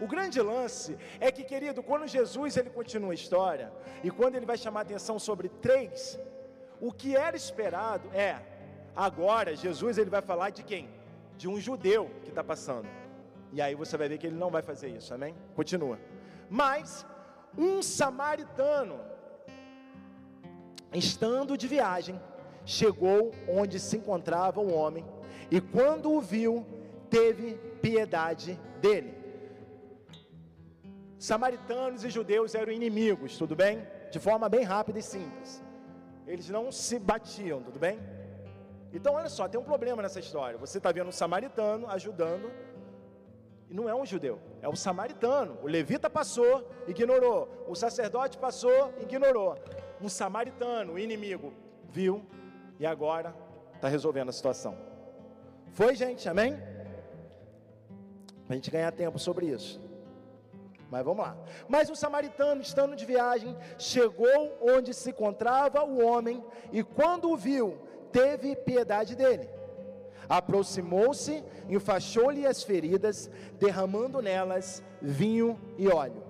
O grande lance é que, querido, quando Jesus ele continua a história e quando ele vai chamar atenção sobre três, o que era esperado é agora Jesus ele vai falar de quem? De um judeu que está passando. E aí você vai ver que ele não vai fazer isso, amém? Continua. Mas um samaritano, estando de viagem, chegou onde se encontrava o um homem, e quando o viu, teve piedade dele. Samaritanos e judeus eram inimigos, tudo bem? De forma bem rápida e simples. Eles não se batiam, tudo bem? Então, olha só, tem um problema nessa história. Você está vendo um samaritano ajudando e não é um judeu, é um samaritano. O levita passou, ignorou. O sacerdote passou, ignorou. Um samaritano, o inimigo, viu e agora está resolvendo a situação. Foi, gente, amém? Para a gente ganhar tempo sobre isso. Mas vamos lá. Mas o samaritano, estando de viagem, chegou onde se encontrava o homem e, quando o viu, teve piedade dele Aproximou-se, enfaixou-lhe as feridas, derramando nelas vinho e óleo.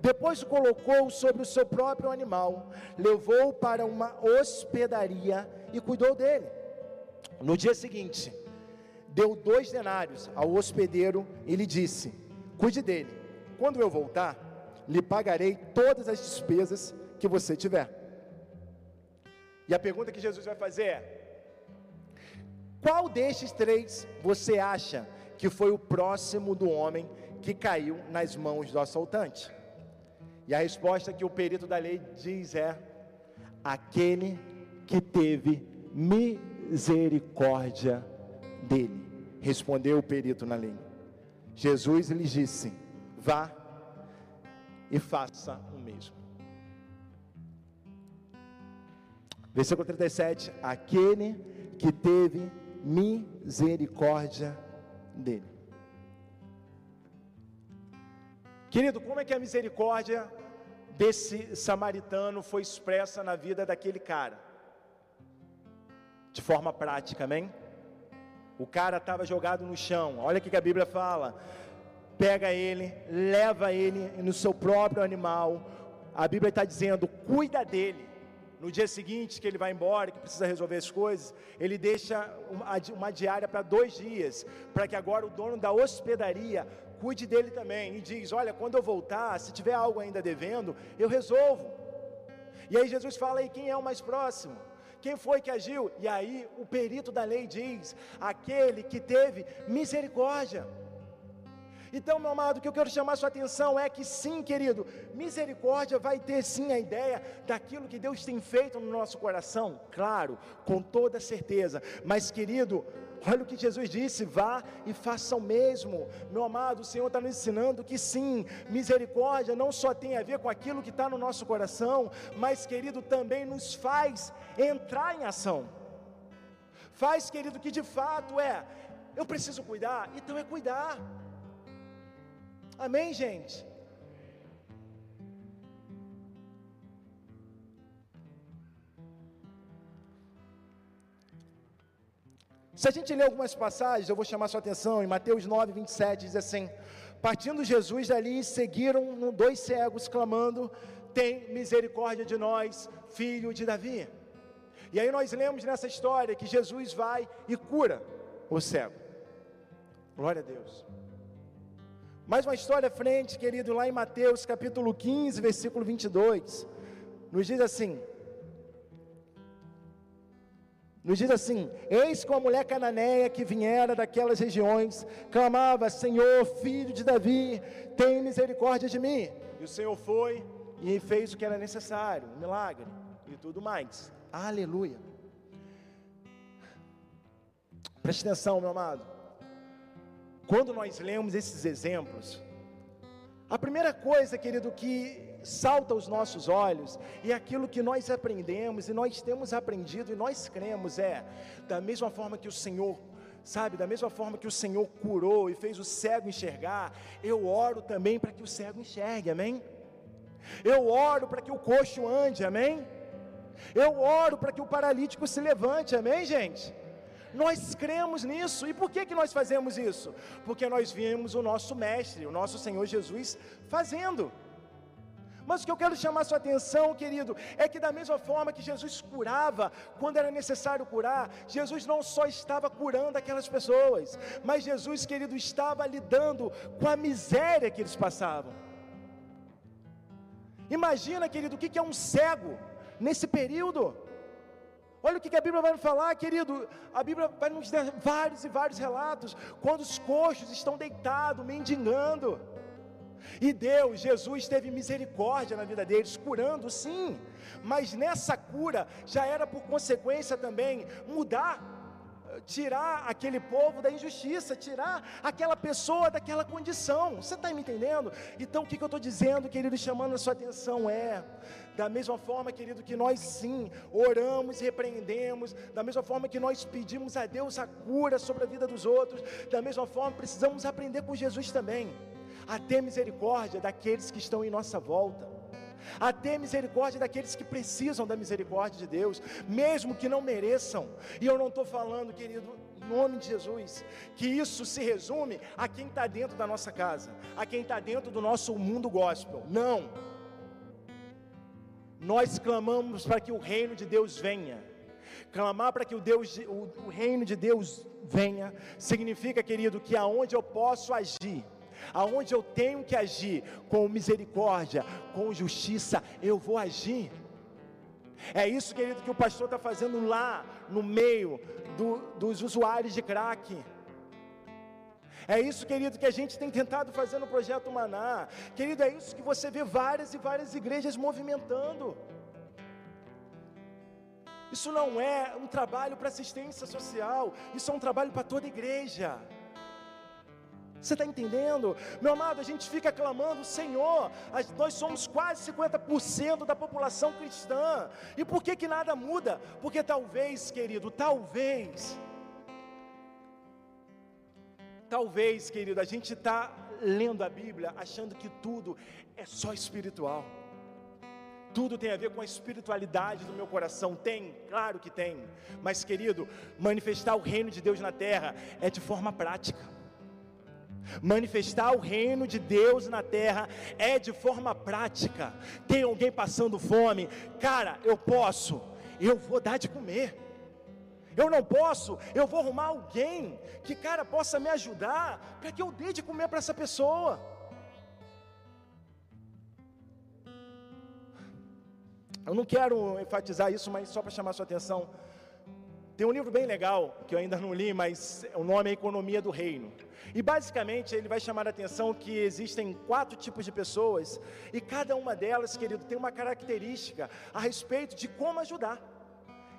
Depois o colocou sobre o seu próprio animal, levou-o para uma hospedaria e cuidou dele. No dia seguinte, deu dois denários ao hospedeiro e lhe disse: Cuide dele. Quando eu voltar, lhe pagarei todas as despesas que você tiver. E a pergunta que Jesus vai fazer é: qual destes três você acha que foi o próximo do homem que caiu nas mãos do assaltante? E a resposta que o perito da lei diz é: aquele que teve misericórdia dele. Respondeu o perito na lei. Jesus lhe disse: vá e faça o mesmo. Versículo 37: aquele que teve misericórdia dele. Querido, como é que a misericórdia desse samaritano foi expressa na vida daquele cara? De forma prática, amém? O cara estava jogado no chão, olha o que a Bíblia fala. Pega ele, leva ele no seu próprio animal. A Bíblia está dizendo: cuida dele no dia seguinte que ele vai embora, que precisa resolver as coisas, ele deixa uma diária para dois dias, para que agora o dono da hospedaria cuide dele também e diz: Olha, quando eu voltar, se tiver algo ainda devendo, eu resolvo. E aí Jesus fala: E quem é o mais próximo? Quem foi que agiu? E aí o perito da lei diz: Aquele que teve misericórdia. Então, meu amado, o que eu quero chamar sua atenção é que sim, querido, misericórdia vai ter sim a ideia daquilo que Deus tem feito no nosso coração, claro, com toda certeza. Mas, querido, Olha o que Jesus disse: vá e faça o mesmo. Meu amado, o Senhor está nos ensinando que sim, misericórdia não só tem a ver com aquilo que está no nosso coração, mas, querido, também nos faz entrar em ação. Faz, querido, que de fato é, eu preciso cuidar, então é cuidar. Amém, gente? Se a gente ler algumas passagens, eu vou chamar sua atenção, em Mateus 9, 27, diz assim: Partindo Jesus dali, seguiram dois cegos, clamando: Tem misericórdia de nós, filho de Davi. E aí nós lemos nessa história que Jesus vai e cura o cego. Glória a Deus. Mais uma história à frente, querido, lá em Mateus capítulo 15, versículo 22, nos diz assim: nos diz assim: Eis que uma mulher cananeia que viera daquelas regiões clamava: Senhor, filho de Davi, tem misericórdia de mim. E o Senhor foi e fez o que era necessário, um milagre e tudo mais. Aleluia. Preste atenção, meu amado. Quando nós lemos esses exemplos, a primeira coisa, querido, que salta aos nossos olhos, e aquilo que nós aprendemos, e nós temos aprendido, e nós cremos, é, da mesma forma que o Senhor, sabe, da mesma forma que o Senhor curou e fez o cego enxergar, eu oro também para que o cego enxergue, amém? Eu oro para que o coxo ande, amém? Eu oro para que o paralítico se levante, amém, gente? Nós cremos nisso. E por que, que nós fazemos isso? Porque nós vimos o nosso Mestre, o nosso Senhor Jesus, fazendo. Mas o que eu quero chamar sua atenção, querido, é que da mesma forma que Jesus curava, quando era necessário curar, Jesus não só estava curando aquelas pessoas, mas Jesus, querido, estava lidando com a miséria que eles passavam. Imagina, querido, o que é um cego nesse período. Olha o que a Bíblia vai nos falar, querido. A Bíblia vai nos dar vários e vários relatos. Quando os coxos estão deitados, mendigando. E Deus, Jesus teve misericórdia na vida deles, curando sim, mas nessa cura já era por consequência também mudar, tirar aquele povo da injustiça, tirar aquela pessoa daquela condição. Você está me entendendo? Então o que, que eu estou dizendo, querido, chamando a sua atenção é. Da mesma forma, querido, que nós sim oramos e repreendemos, da mesma forma que nós pedimos a Deus a cura sobre a vida dos outros, da mesma forma precisamos aprender com Jesus também a ter misericórdia daqueles que estão em nossa volta, a ter misericórdia daqueles que precisam da misericórdia de Deus, mesmo que não mereçam. E eu não estou falando, querido, em nome de Jesus, que isso se resume a quem está dentro da nossa casa, a quem está dentro do nosso mundo gospel. Não. Nós clamamos para que o reino de Deus venha. Clamar para que o, Deus, o, o reino de Deus venha significa, querido, que aonde eu posso agir, aonde eu tenho que agir com misericórdia, com justiça, eu vou agir. É isso, querido, que o pastor está fazendo lá no meio do, dos usuários de crack. É isso, querido, que a gente tem tentado fazer no projeto Maná. Querido, é isso que você vê várias e várias igrejas movimentando. Isso não é um trabalho para assistência social, isso é um trabalho para toda igreja. Você está entendendo? Meu amado, a gente fica clamando, Senhor, nós somos quase 50% da população cristã. E por que que nada muda? Porque talvez, querido, talvez, talvez, querido, a gente está lendo a Bíblia achando que tudo é só espiritual. Tudo tem a ver com a espiritualidade do meu coração. Tem, claro que tem. Mas, querido, manifestar o reino de Deus na terra é de forma prática. Manifestar o reino de Deus na terra é de forma prática. Tem alguém passando fome? Cara, eu posso, eu vou dar de comer. Eu não posso, eu vou arrumar alguém que, cara, possa me ajudar para que eu dê de comer para essa pessoa. Eu não quero enfatizar isso, mas só para chamar sua atenção. Tem um livro bem legal, que eu ainda não li, mas o nome é Economia do Reino. E basicamente ele vai chamar a atenção que existem quatro tipos de pessoas, e cada uma delas, querido, tem uma característica a respeito de como ajudar.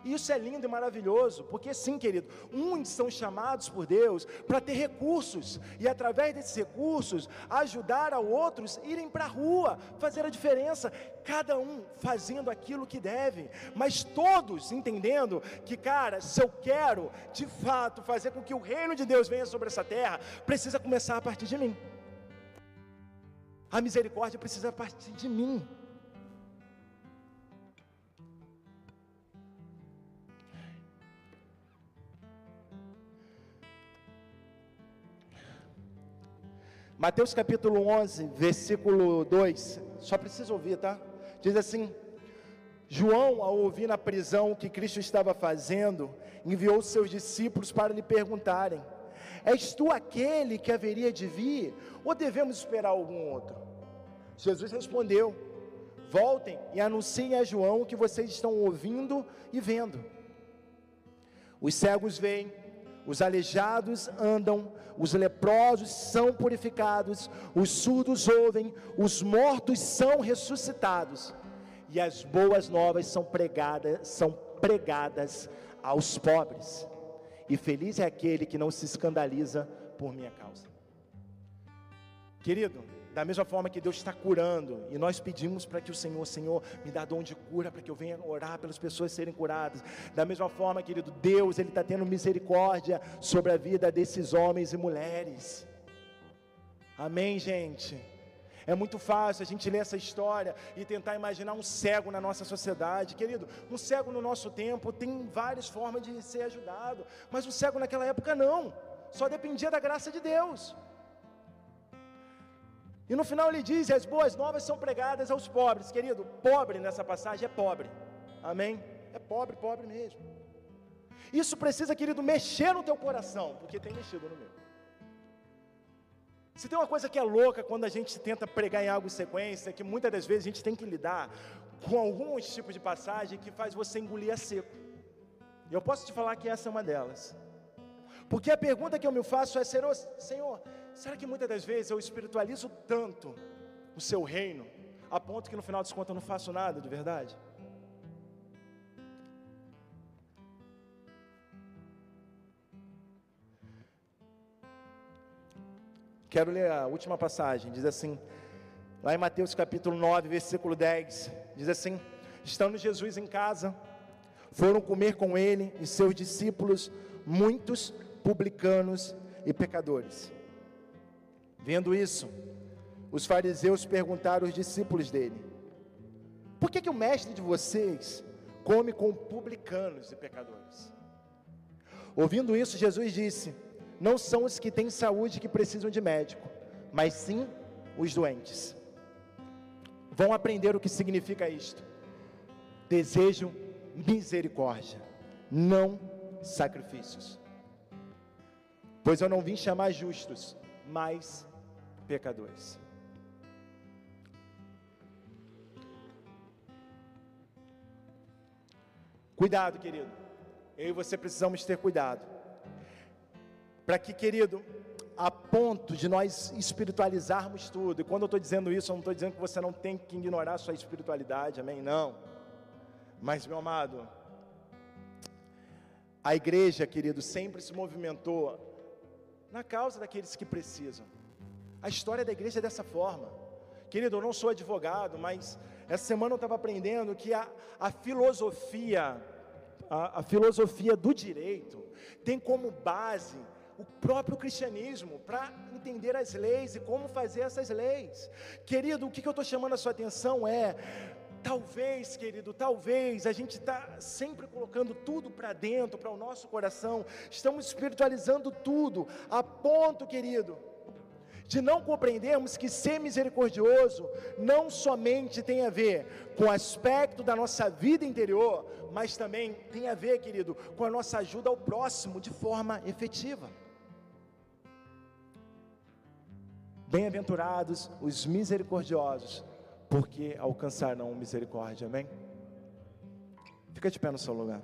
Isso é lindo e maravilhoso, porque sim, querido, uns são chamados por Deus para ter recursos e através desses recursos ajudar a outros irem para a rua, fazer a diferença, cada um fazendo aquilo que deve, mas todos entendendo que, cara, se eu quero de fato fazer com que o reino de Deus venha sobre essa terra, precisa começar a partir de mim. A misericórdia precisa partir de mim. Mateus capítulo 11, versículo 2, só precisa ouvir, tá? Diz assim: João, ao ouvir na prisão o que Cristo estava fazendo, enviou seus discípulos para lhe perguntarem: És tu aquele que haveria de vir, ou devemos esperar algum outro? Jesus respondeu: Voltem e anunciem a João o que vocês estão ouvindo e vendo. Os cegos veem, os aleijados andam, os leprosos são purificados, os surdos ouvem, os mortos são ressuscitados, e as boas novas são pregadas, são pregadas aos pobres. E feliz é aquele que não se escandaliza por minha causa. Querido, da mesma forma que Deus está curando, e nós pedimos para que o Senhor, Senhor, me dá dom de cura, para que eu venha orar pelas pessoas serem curadas. Da mesma forma, querido, Deus, Ele está tendo misericórdia sobre a vida desses homens e mulheres. Amém, gente? É muito fácil a gente ler essa história e tentar imaginar um cego na nossa sociedade. Querido, um cego no nosso tempo tem várias formas de ser ajudado, mas o cego naquela época não, só dependia da graça de Deus. E no final ele diz: as boas novas são pregadas aos pobres. Querido, pobre nessa passagem é pobre. Amém? É pobre, pobre mesmo. Isso precisa, querido, mexer no teu coração, porque tem mexido no meu. Se tem uma coisa que é louca quando a gente tenta pregar em algo em sequência, que muitas das vezes a gente tem que lidar com alguns tipos de passagem que faz você engolir a seco. E eu posso te falar que essa é uma delas. Porque a pergunta que eu me faço é: Senhor, Será que muitas das vezes eu espiritualizo tanto o seu reino, a ponto que no final das contas eu não faço nada de verdade? Quero ler a última passagem, diz assim, lá em Mateus capítulo 9, versículo 10, diz assim: Estando Jesus em casa, foram comer com ele e seus discípulos muitos publicanos e pecadores. Vendo isso, os fariseus perguntaram aos discípulos dele: Por que, que o mestre de vocês come com publicanos e pecadores? Ouvindo isso, Jesus disse: Não são os que têm saúde que precisam de médico, mas sim os doentes. Vão aprender o que significa isto. Desejo misericórdia, não sacrifícios. Pois eu não vim chamar justos, mas pecadores. Cuidado, querido. Eu e você precisamos ter cuidado. Para que, querido, a ponto de nós espiritualizarmos tudo. E quando eu estou dizendo isso, eu não estou dizendo que você não tem que ignorar sua espiritualidade, amém? Não. Mas, meu amado, a igreja, querido, sempre se movimentou na causa daqueles que precisam. A história da igreja é dessa forma. Querido, eu não sou advogado, mas essa semana eu estava aprendendo que a, a filosofia, a, a filosofia do direito, tem como base o próprio cristianismo para entender as leis e como fazer essas leis. Querido, o que, que eu estou chamando a sua atenção é Talvez, querido, talvez a gente está sempre colocando tudo para dentro, para o nosso coração, estamos espiritualizando tudo, a ponto, querido, de não compreendermos que ser misericordioso não somente tem a ver com o aspecto da nossa vida interior, mas também tem a ver, querido, com a nossa ajuda ao próximo de forma efetiva. Bem-aventurados os misericordiosos, porque alcançarão misericórdia, amém? Fica de pé no seu lugar.